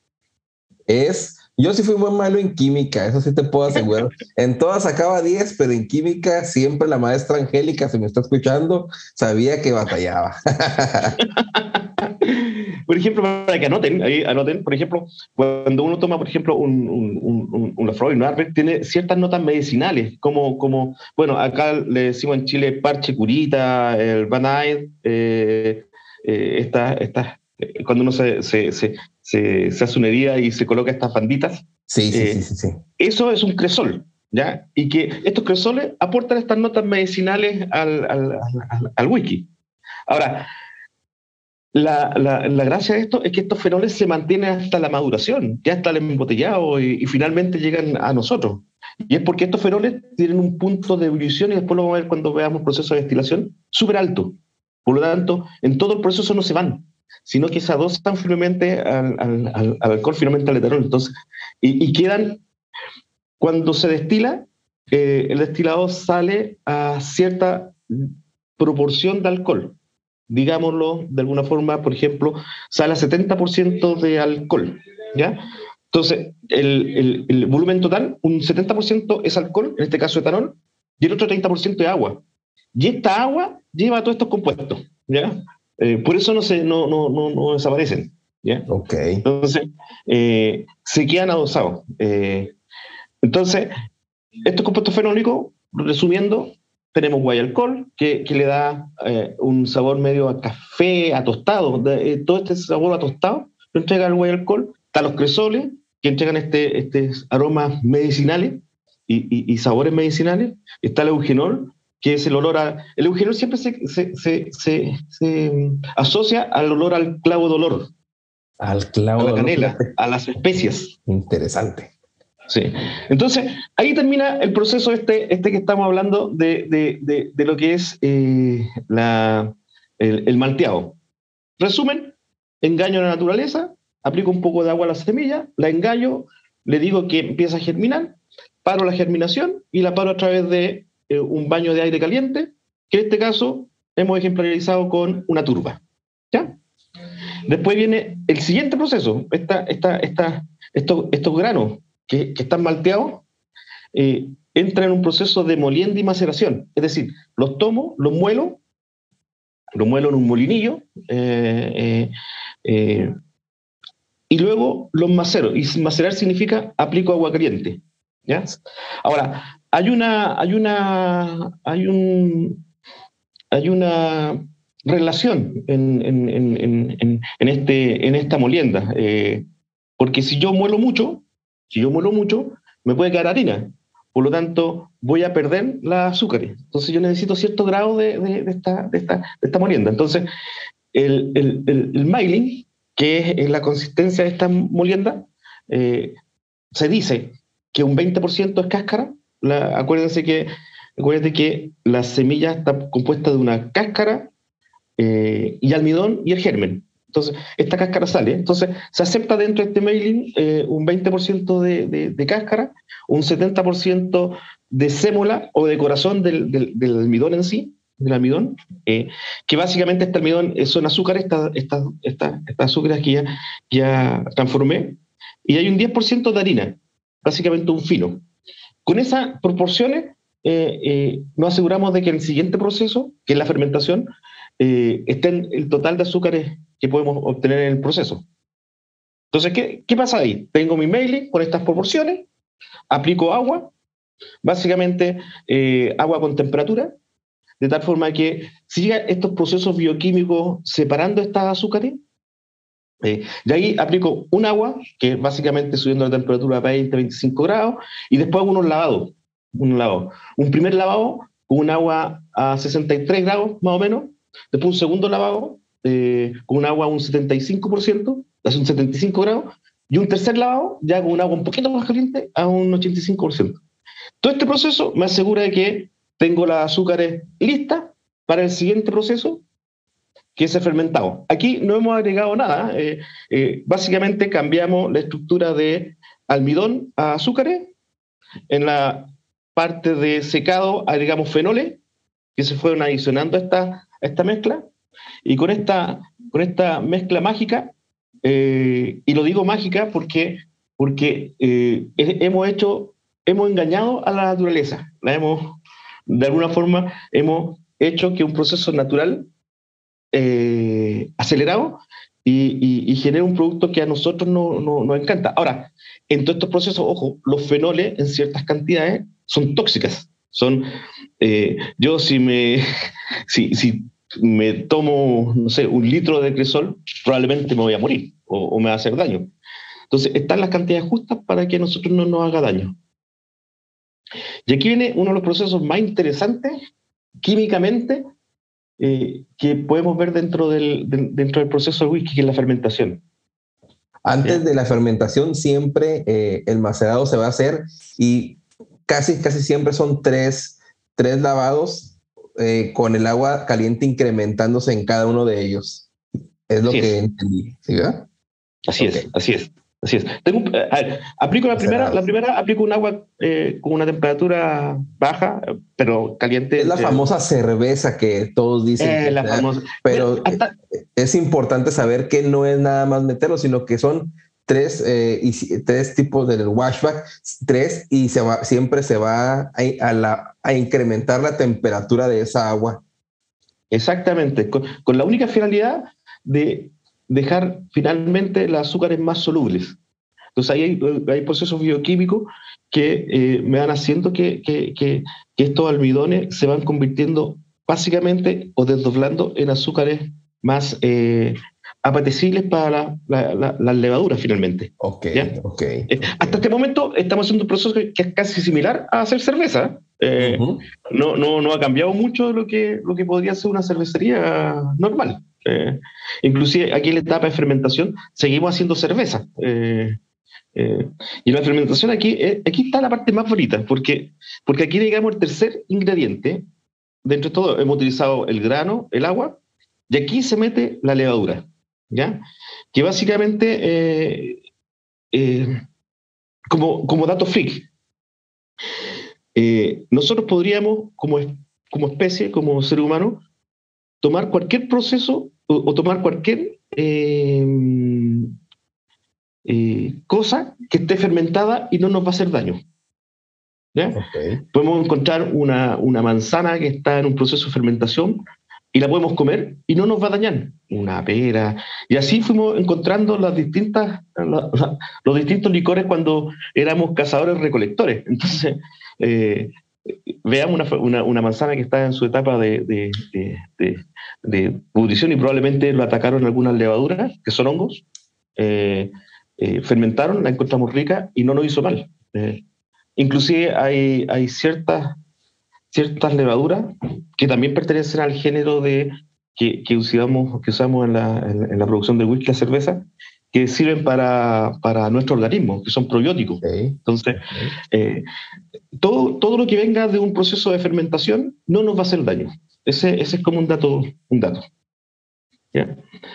es yo sí fui muy malo en química, eso sí te puedo asegurar. En todas sacaba 10, pero en química siempre la maestra Angélica, si me está escuchando, sabía que batallaba. por ejemplo, para que anoten, ahí anoten, por ejemplo, cuando uno toma, por ejemplo, un, un, un, un tiene ciertas notas medicinales, como, como, bueno, acá le decimos en Chile parche curita, el Banaid, eh, eh, estas, estas, eh, cuando uno se, se, se, hace una herida y se coloca estas banditas. Sí, sí, eh, sí, sí, Eso es un cresol, ¿ya? Y que estos cresoles aportan estas notas medicinales al, al, al, whisky. Ahora, la, la, la, gracia de esto es que estos fenoles se mantienen hasta la maduración, ya hasta el embotellado y, y, finalmente llegan a nosotros. Y es porque estos fenoles tienen un punto de ebullición y después lo vamos a ver cuando veamos el proceso de destilación súper alto. Por lo tanto, en todo el proceso no se van sino que se adosan firmemente al, al, alcohol, firmemente al etanol. Entonces, y, quedan, cuando se destila, eh, el destilado sale a cierta proporción de alcohol. Digámoslo de alguna forma, por ejemplo, sale a 70% de alcohol. ¿ya? Entonces, el, el, volumen total, un 70% es alcohol, en este caso etanol, y el otro 30% es agua. Y esta agua lleva todos estos compuestos. ¿ya? Eh, por eso no, se, no, no, no, desaparecen. ¿ya? Ok. Entonces, eh, se quedan adosados. Eh, entonces, estos compuestos fenólicos, resumiendo, tenemos guayalcohol, que, que le da un sabor medio a café, a tostado. todo este sabor a tostado lo entrega el guayalcohol. Están los cresoles, que entregan este, este aromas medicinales y, y, sabores medicinales. Está el eugenol, que es el olor a... El eugenol siempre se, se, se, mm, asocia al olor al clavo de olor. Al clavo a la canela, a las especias. Interesante. Sí. Entonces, ahí termina el proceso este, este que estamos hablando de, de, de, lo que es eh, la, el, el, malteado. Resumen, engaño a la naturaleza, aplico un poco de agua a la semilla, la engaño, le digo que empieza a germinar, paro la germinación y la paro a través de eh, un baño de aire caliente, que en este caso hemos ejemplarizado con una turba. ¿ya? Después viene el siguiente proceso, esta, esta, esta, estos, estos granos que, que están malteados, eh, entran en un proceso de molienda y maceración. Es decir, los tomo, los muelo, los muelo en un molinillo, eh, y luego los macero. Y macerar significa aplico agua caliente. ¿ya? Ahora, hay una, hay una, hay un, hay una relación en, en, en, en este, en esta molienda. Eh, porque si yo muelo mucho, si yo muelo mucho, me puede quedar harina. por lo tanto voy a perder las azúcares. Entonces yo necesito cierto grado de, de, esta, de, esta, de esta molienda. Entonces el, el, el, que es la consistencia de esta molienda, eh, se dice que un 20% es cáscara. Acuérdense que, acuérdense que la semilla está compuesta de una cáscara eh, y almidón y el germen. Entonces, esta cáscara sale. Entonces, se acepta dentro de este mailing eh, un 20% de, de, cáscara, un 70% de sémola o de corazón del, del, almidón en sí, del almidón, eh, que básicamente este almidón son azúcares, estas esta, esta, azúcares que ya, ya transformé, y hay un 10% de harina, básicamente un fino. Con esas proporciones eh, nos aseguramos de que en el siguiente proceso, que es la fermentación, eh, estén el total de azúcares que podemos obtener en el proceso. Entonces, ¿qué, qué pasa ahí? Tengo mi mailing con estas proporciones, aplico agua, básicamente eh, agua con temperatura, de tal forma que siga estos procesos bioquímicos separando estas azúcares. Eh, de ahí aplico un agua, que básicamente subiendo la temperatura a 20, 25 grados, y después hago unos lavados. Un, lavado. un primer lavado con un agua a 63 grados más o menos, Después un segundo lavado eh, con un agua a un 75%, hace un 75 grados, y un tercer lavado ya con un agua un poquito más caliente a un 85%. Todo este proceso me asegura de que tengo las azúcares listas para el siguiente proceso, que es fermentado. Aquí no hemos agregado nada, eh, eh, básicamente cambiamos la estructura de almidón a azúcares. En la parte de secado agregamos fenoles, que se fueron adicionando a esta esta mezcla y con esta, con esta mezcla mágica, eh, y lo digo mágica porque, porque eh, hemos hecho, hemos engañado a la naturaleza, la hemos, de alguna forma, hemos hecho que un proceso natural eh, acelerado y, y, genere un producto que a nosotros no, no, nos encanta. Ahora, en todos estos procesos, ojo, los fenoles en ciertas cantidades son tóxicas. Son, yo si me, si, si me tomo, no sé, un litro de cresol, probablemente me voy a morir o, me va a hacer daño. Entonces, están las cantidades justas para que a nosotros no nos haga daño. Y aquí viene uno de los procesos más interesantes químicamente eh, que podemos ver dentro del, dentro del proceso del whisky, que es la fermentación. Antes de la fermentación, siempre eh, el macerado se va a hacer y casi, casi siempre son tres, tres lavados eh, con el agua caliente incrementándose en cada uno de ellos. Es lo que entendí, ¿sí, verdad? Así es, así es. Así es. Eh, aplico la primera, la primera aplico un agua eh, con una temperatura baja, pero caliente. Es la famosa cerveza que todos dicen. la famosa. Pero es importante saber que no es nada más meterlo, sino que son tres, eh, y, tres tipos del washback, tres, y se va, siempre se va a, la, a incrementar la temperatura de esa agua. Exactamente, con, la única finalidad de dejar finalmente las azúcares más solubles. Entonces ahí hay, hay procesos bioquímicos que eh, me van haciendo que, que, que, estos almidones se van convirtiendo básicamente o desdoblando en azúcares más eh, apetecibles para las levaduras finalmente. Ok, ok. Eh, hasta este momento estamos haciendo un proceso que, es casi similar a hacer cerveza. Eh, no, no, no ha cambiado mucho lo que, lo que podría ser una cervecería normal. Eh, inclusive aquí en la etapa de fermentación seguimos haciendo cerveza. y la fermentación aquí, aquí está la parte más bonita, porque, porque aquí digamos el tercer ingrediente, dentro de todo hemos utilizado el grano, el agua, y aquí se mete la levadura. ¿ya? Que básicamente, eh, eh, como, como dato freak, eh, nosotros podríamos, como, como especie, como ser humano, tomar cualquier proceso o, tomar cualquier cosa que esté fermentada y no nos va a hacer daño. Podemos encontrar una, una, manzana que está en un proceso de fermentación y la podemos comer y no nos va a dañar. Una pera. Y así fuimos encontrando las distintas, los distintos licores cuando éramos cazadores recolectores. Entonces, eh, veamos una, una, manzana que está en su etapa de, de, de, pudrición y probablemente lo atacaron algunas levaduras, que son hongos. Eh, eh, fermentaron, la encontramos rica y no nos hizo mal. inclusive hay, hay ciertas, ciertas levaduras que también pertenecen al género de que, que usamos, que usamos en, la, en, la producción de whisky, la cerveza, que sirven para, para nuestro organismo, que son probióticos. Entonces, eh, todo, todo lo que venga de un proceso de fermentación no nos va a hacer daño. Ese, ese es como un dato. Un dato.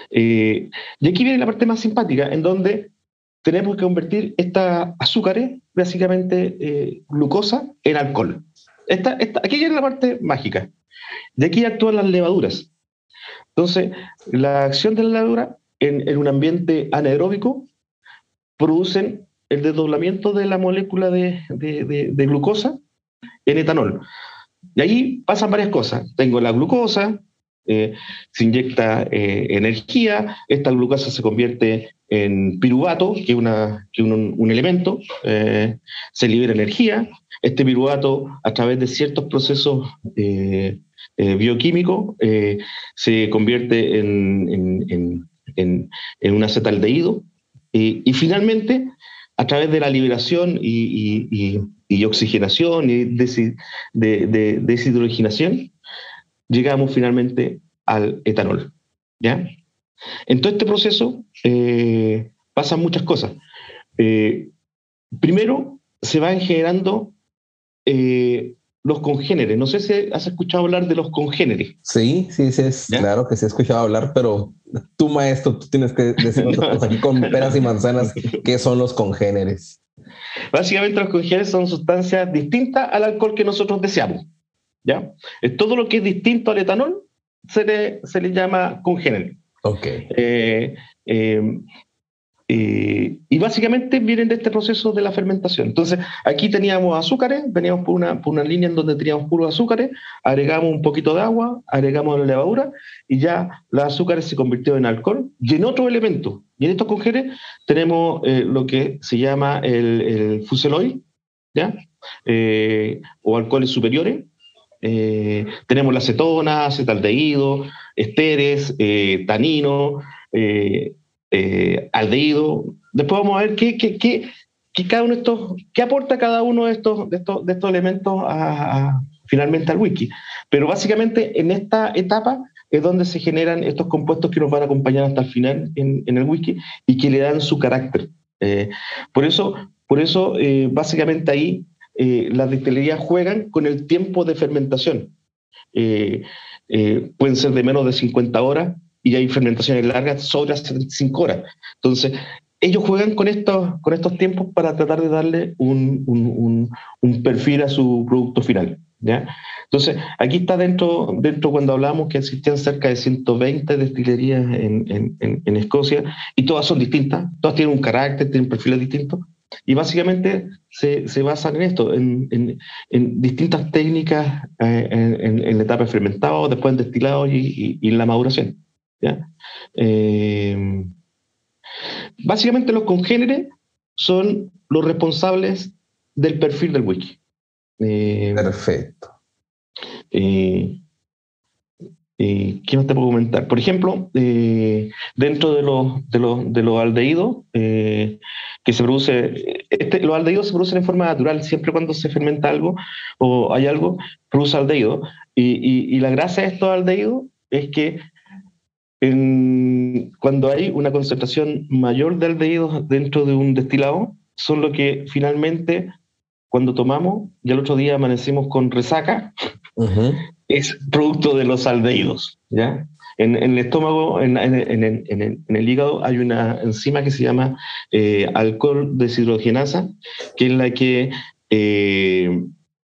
Eh, y aquí viene la parte más simpática, en donde tenemos que convertir esta azúcares, básicamente eh, glucosa, en alcohol. Esta, esta, aquí viene la parte mágica. De aquí actúan las levaduras. Entonces, la acción de la levadura en, un ambiente anaeróbico producen el desdoblamiento de la molécula de, de, glucosa en etanol. Y ahí pasan varias cosas. Tengo la glucosa, eh, se inyecta eh, energía, esta glucosa se convierte en piruvato, que es una, que un, elemento, eh, se libera energía, este piruvato a través de ciertos procesos bioquímicos se convierte en, en un acetaldehído y finalmente a través de la liberación y, y, y oxigenación y de, de, llegamos finalmente al etanol. ¿ya? En todo este proceso eh, pasan muchas cosas. Eh, primero, se van generando eh, los congéneres. No sé si has escuchado hablar de los congéneres. Sí, sí, sí, es, claro que sí he escuchado hablar, pero tú, maestro, tú tienes que decirnos aquí con peras y manzanas qué son los congéneres. Básicamente los congéneres son sustancias distintas al alcohol que nosotros deseamos. ¿ya? Todo lo que es distinto al etanol se le, se le llama congénere. Ok. Eh, eh, y básicamente vienen de este proceso de la fermentación. Entonces, aquí teníamos azúcares, veníamos por una, por una línea en donde teníamos puros azúcares, agregamos un poquito de agua, agregamos la levadura y ya los azúcares se convirtió en alcohol y en otro elemento. Y en estos congéneres tenemos eh, lo que se llama el, el ¿ya? Eh, o alcoholes superiores. Eh, tenemos la acetona, acetaldehído, esteres, tanino, eh, aldehído. Después vamos a ver qué, qué, qué, qué, cada uno de estos, qué aporta cada uno de estos, de estos, elementos a, finalmente al whisky. Pero básicamente en esta etapa es donde se generan estos compuestos que nos van a acompañar hasta el final en, el whisky y que le dan su carácter. Eh, por eso, por eso eh, básicamente ahí eh, las destilerías juegan con el tiempo de fermentación. Eh, eh, pueden ser de menos de 50 horas, y hay fermentaciones largas sobre 75 horas. Entonces, ellos juegan con estos, con estos tiempos para tratar de darle un, un, un, perfil a su producto final. ¿ya? Entonces, aquí está dentro, dentro cuando hablamos que existían cerca de 120 destilerías en, en, en, Escocia y todas son distintas, todas tienen un carácter, tienen perfiles distintos. Y básicamente se, se basan en esto, en, en distintas técnicas eh, en, la etapa de fermentado, después en destilado y, y, y en la maduración. Eh, básicamente los congéneres son los responsables del perfil del wiki. Eh, Perfecto. Eh, ¿Qué más te puedo comentar? Por ejemplo, dentro de los, de los, de los aldehídos, que se produce, este, los aldehídos se producen en forma natural, siempre cuando se fermenta algo o hay algo, produce aldehído. Y, y, y la gracia de estos aldehídos es que en, cuando hay una concentración mayor de aldehídos dentro de un destilado, son lo que finalmente, cuando tomamos y al otro día amanecemos con resaca, es producto de los aldehídos. ¿ya? En, en el estómago, en, el hígado, hay una enzima que se llama eh, alcohol deshidrogenasa, que es la que eh,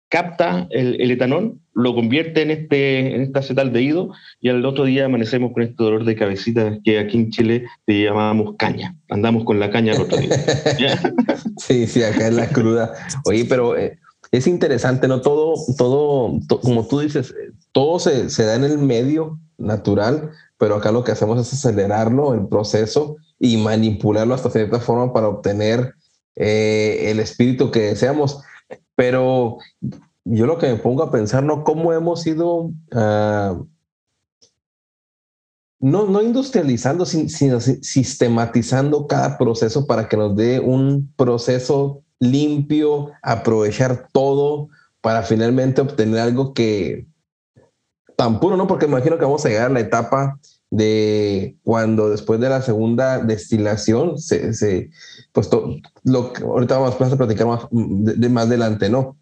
capta el, el etanol lo convierte en este en esta acetaldehído y al otro día amanecemos con este dolor de cabecita que aquí en Chile le llamamos caña. Andamos con la caña al otro día. sí, sí, acá es la cruda. Oye, pero eh, es interesante, ¿no? Todo, todo, como tú dices, todo se, se, da en el medio natural, pero acá lo que hacemos es acelerarlo, el proceso, y manipularlo hasta cierta forma para obtener eh, el espíritu que deseamos. Pero yo lo que me pongo a pensar, ¿no? ¿Cómo hemos ido, uh, no, no industrializando, sino sistematizando cada proceso para que nos dé un proceso limpio, aprovechar todo para finalmente obtener algo que tan puro, ¿no? Porque imagino que vamos a llegar a la etapa de cuando después de la segunda destilación se, se pues lo que ahorita vamos a platicar más de, más adelante, ¿no?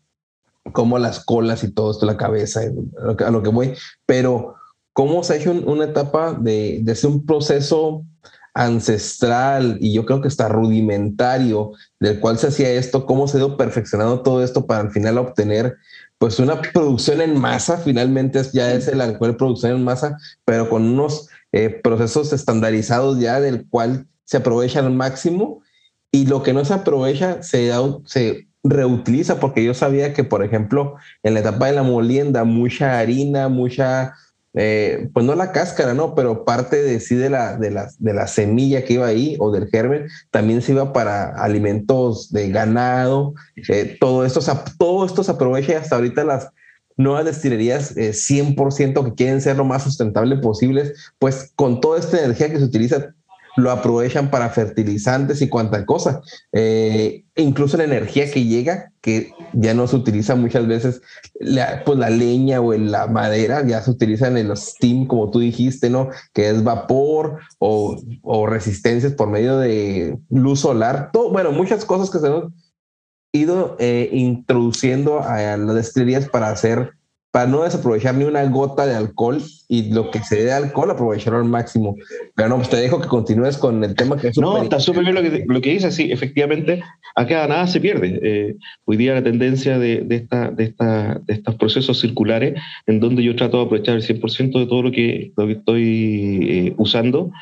Como las colas y todo esto, la cabeza, a lo que voy, pero cómo se ha hecho una etapa de, de un proceso ancestral y yo creo que está rudimentario del cual se hacía esto, cómo se ha ido perfeccionando todo esto para al final obtener pues una producción en masa, finalmente ya es el alcohol producción en masa, pero con unos eh, procesos estandarizados ya del cual se aprovecha al máximo y lo que no se aprovecha se, se reutiliza porque yo sabía que, por ejemplo, en la etapa de la molienda, mucha harina, mucha eh, pues no la cáscara, ¿no? Pero parte de sí de la, de, la, de la semilla que iba ahí o del germen, también se iba para alimentos de ganado, eh, todo esto, todo esto se aprovecha y hasta ahorita las nuevas destilerías 100% eh, que quieren ser lo más sustentable posibles, pues con toda esta energía que se utiliza lo aprovechan para fertilizantes y cuanta cosa. Eh, incluso la energía que llega, que ya no se utiliza muchas veces, la, pues la leña o la madera, ya se utiliza en el steam, como tú dijiste, ¿no? Que es vapor o, resistencias por medio de luz solar. Todo, bueno, muchas cosas que se han ido eh, introduciendo a las destilerías para hacer para no desaprovechar ni una gota de alcohol y lo que se dé de alcohol aprovecharlo al máximo. Pero no, pues te dejo que continúes con el tema que es No, está súper bien lo que, lo que dices, sí, efectivamente, acá nada se pierde. Eh, hoy día la tendencia de, de, esta, de, esta, de estos procesos circulares, en donde yo trato de aprovechar el 100% de todo lo que, lo que estoy eh, usando,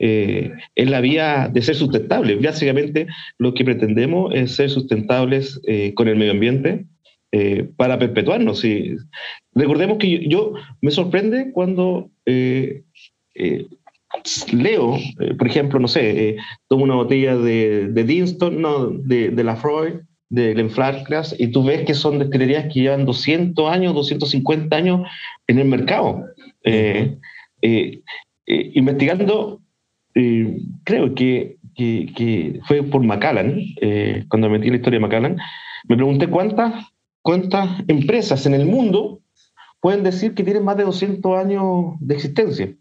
eh, es la vía de ser sustentable. Básicamente lo que pretendemos es ser sustentables con el medio ambiente, eh, para perpetuarnos. Y recordemos que yo, me sorprende cuando eh, eh, leo, por ejemplo, no sé, tomo una botella de, de Dinston, no, de, de la Freud, de Lenflarclas, y tú ves que son destilerías que llevan 200 años, 250 años en el mercado. investigando, creo que, que, que, fue por Macallan, cuando metí la historia de Macallan, me pregunté cuántas cuántas empresas en el mundo pueden decir que tienen más de 200 años de existencia.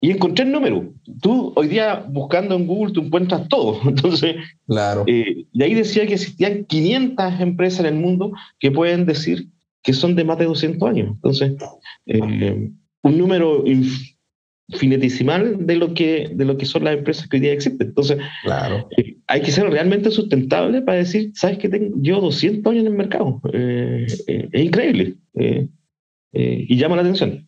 Y encontré el número. Tú hoy día buscando en Google tú encuentras todo. Entonces, claro. Eh, y ahí decía que existían 500 empresas en el mundo que pueden decir que son de más de 200 años. Entonces, eh, un número finitesimal de lo que de lo que son las empresas que hoy día existen. Entonces, claro. Eh, hay que ser realmente sustentable para decir, sabes que tengo yo 200 años en el mercado. Eh, eh, es increíble y llama la atención.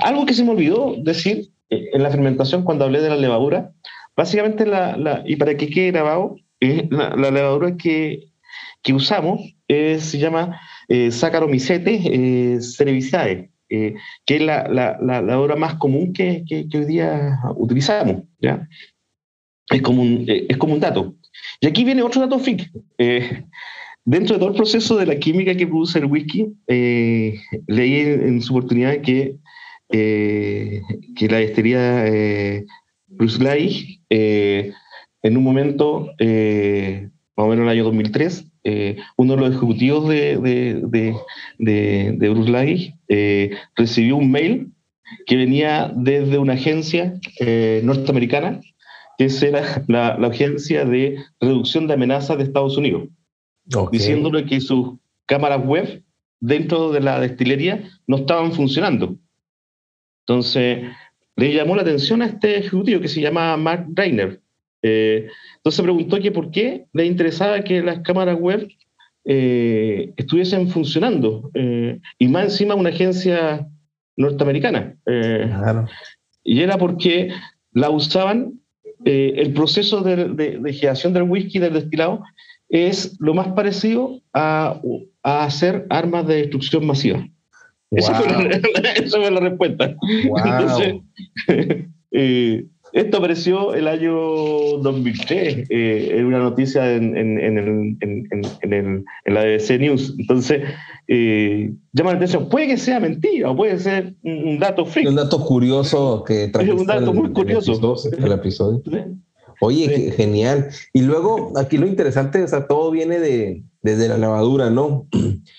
algo que se me olvidó decir en la fermentación cuando hablé de la levadura, básicamente la, la y para que quede grabado, la, la, levadura que, que usamos se llama Saccharomycetes cerevisiae eh, que es la, la, la, obra más común que, que, hoy día utilizamos. ¿ya? Es, como un, eh, es como un dato. Y aquí viene otro dato freak. Eh, dentro de todo el proceso de la química que produce el whisky, leí en, su oportunidad que, que la estería Bruce Lai, en un momento, más o menos en el año 2003, eh, uno de los ejecutivos de, de, de, de Bruce eh, recibió un mail que venía desde una agencia eh, norteamericana, que era la, la, Agencia de Reducción de Amenazas de Estados Unidos, diciéndole que sus cámaras web dentro de la destilería no estaban funcionando. Entonces, le llamó la atención a este ejecutivo que se llama Mark Reiner, eh, entonces preguntó que por qué le interesaba que las cámaras web eh, estuviesen funcionando, eh, y más encima una agencia norteamericana. Y era porque la usaban, el proceso de, de, generación del whisky, del destilado, es lo más parecido a, a hacer armas de destrucción masiva. Esa, fue la, la, respuesta. Entonces, Esto apareció el año 2003 eh, en una noticia en, en, en, en, la BBC News. Entonces, eh, llama la atención. Puede que sea mentira o puede ser un, dato freak. Un dato curioso que Es un dato muy curioso. El episodio. Oye, genial. Y luego, aquí lo interesante, o sea, todo viene de, desde la levadura, ¿no?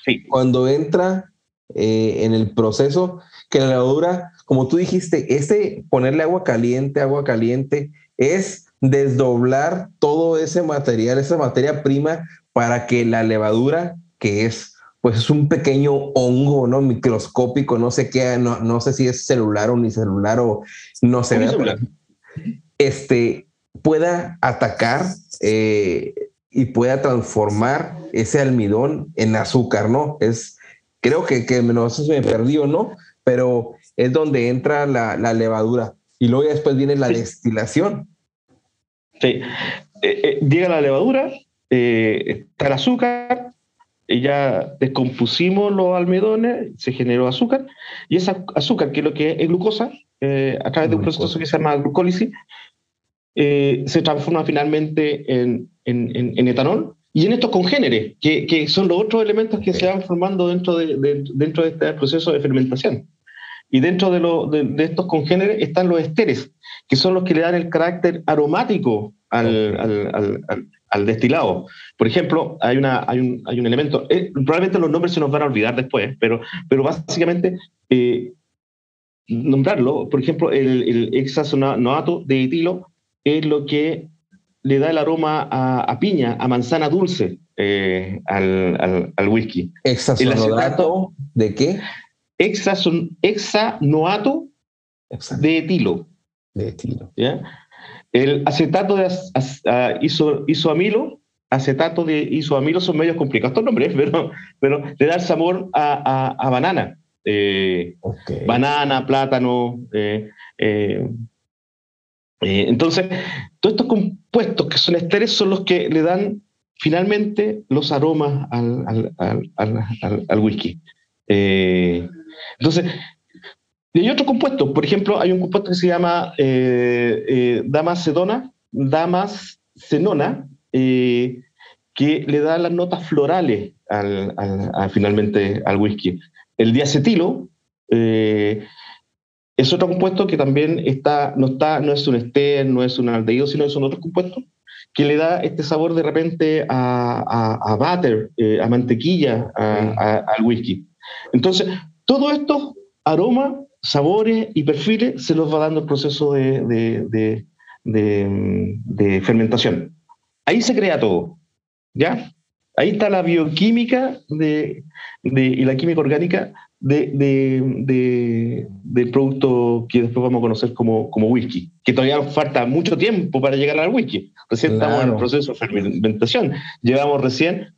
Sí. Cuando entra eh, en el proceso, que la levadura, como tú dijiste, ese ponerle agua caliente, agua caliente, es desdoblar todo ese material, esa materia prima, para que la levadura, que es, pues es un pequeño hongo, ¿no? Microscópico, no sé qué, no, no sé si es celular o ni celular o no sé. Este, pueda atacar eh, y pueda transformar ese almidón en azúcar, ¿no? Es, creo que, que no sé si me perdió, ¿no? Pero es donde entra la, la levadura. Y luego ya después viene la destilación. Sí. Eh, eh, llega la levadura, eh, está el azúcar, y ya descompusimos los almidones, se generó azúcar, y esa azúcar, que es lo que es glucosa, a través de un proceso que se llama glucólisis, se transforma finalmente en, en, en, etanol y en estos congéneres, que, que, son los otros elementos que se van formando dentro de, de, dentro de este proceso de fermentación. Y dentro de, lo, de, de, estos congéneres están los esteres, que son los que le dan el carácter aromático al, al, al, al destilado. Por ejemplo, hay, una, hay, un, hay un elemento, eh, probablemente los nombres se nos van a olvidar después, pero, pero básicamente eh, nombrarlo, por ejemplo, el, el hexazonato de etilo es lo que le da el aroma a, a piña, a manzana dulce eh, al, whisky. ¿Hexazonato de qué? Hexanoato de etilo. De etilo. ¿ya? El acetato de as, as, uh, iso, isoamilo, acetato de isoamilo son medios complicados estos nombres, pero, pero le da el sabor a, a, a banana. Eh, okay. Banana, plátano, eh, eh, eh, entonces, todos estos compuestos que son esteres son los que le dan finalmente los aromas al, al, al, al whisky. Eh, entonces, y hay otros compuestos. Por ejemplo, hay un compuesto que se llama eh, damascedona, damascenona, que le da las notas florales finalmente al whisky. El diacetilo es otro compuesto que también está, no, está, no es un ester, no es un aldehído, sino son otros compuestos que le da este sabor de repente a, a, a butter, eh, a mantequilla, a, al whisky. Entonces, todos estos aromas, sabores y perfiles se los va dando el proceso de, de, de, de, de fermentación. Ahí se crea todo, ¿ya? Ahí está la bioquímica de, y la química orgánica de, de, del producto que después vamos a conocer como, como whisky, que todavía nos falta mucho tiempo para llegar al whisky. Recién claro. estamos en el proceso de fermentación. Llevamos recién,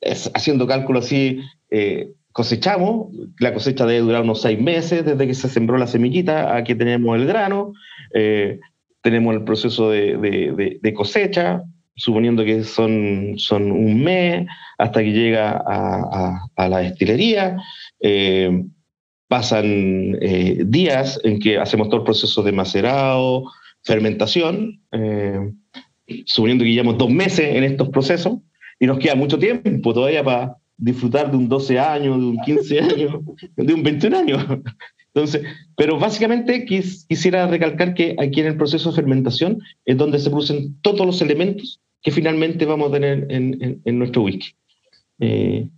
es, haciendo cálculo así, eh, cosechamos, la cosecha debe durar unos seis meses desde que se sembró la semillita, aquí tenemos el grano, eh, tenemos el proceso de, cosecha, suponiendo que son, un mes hasta que llega a, la destilería. Eh, pasan eh, días en que hacemos todo el proceso de macerado, fermentación, suponiendo que llevamos dos meses en estos procesos y nos queda mucho tiempo todavía para disfrutar de un 12 años, de un 15 años, de un 21 años. Entonces, pero básicamente quis, quisiera recalcar que aquí en el proceso de fermentación es donde se producen todos los elementos que finalmente vamos a tener en, en, en nuestro whisky. Eh,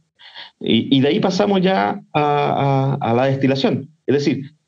y, y, de ahí pasamos ya a, a, a, la destilación. Es decir,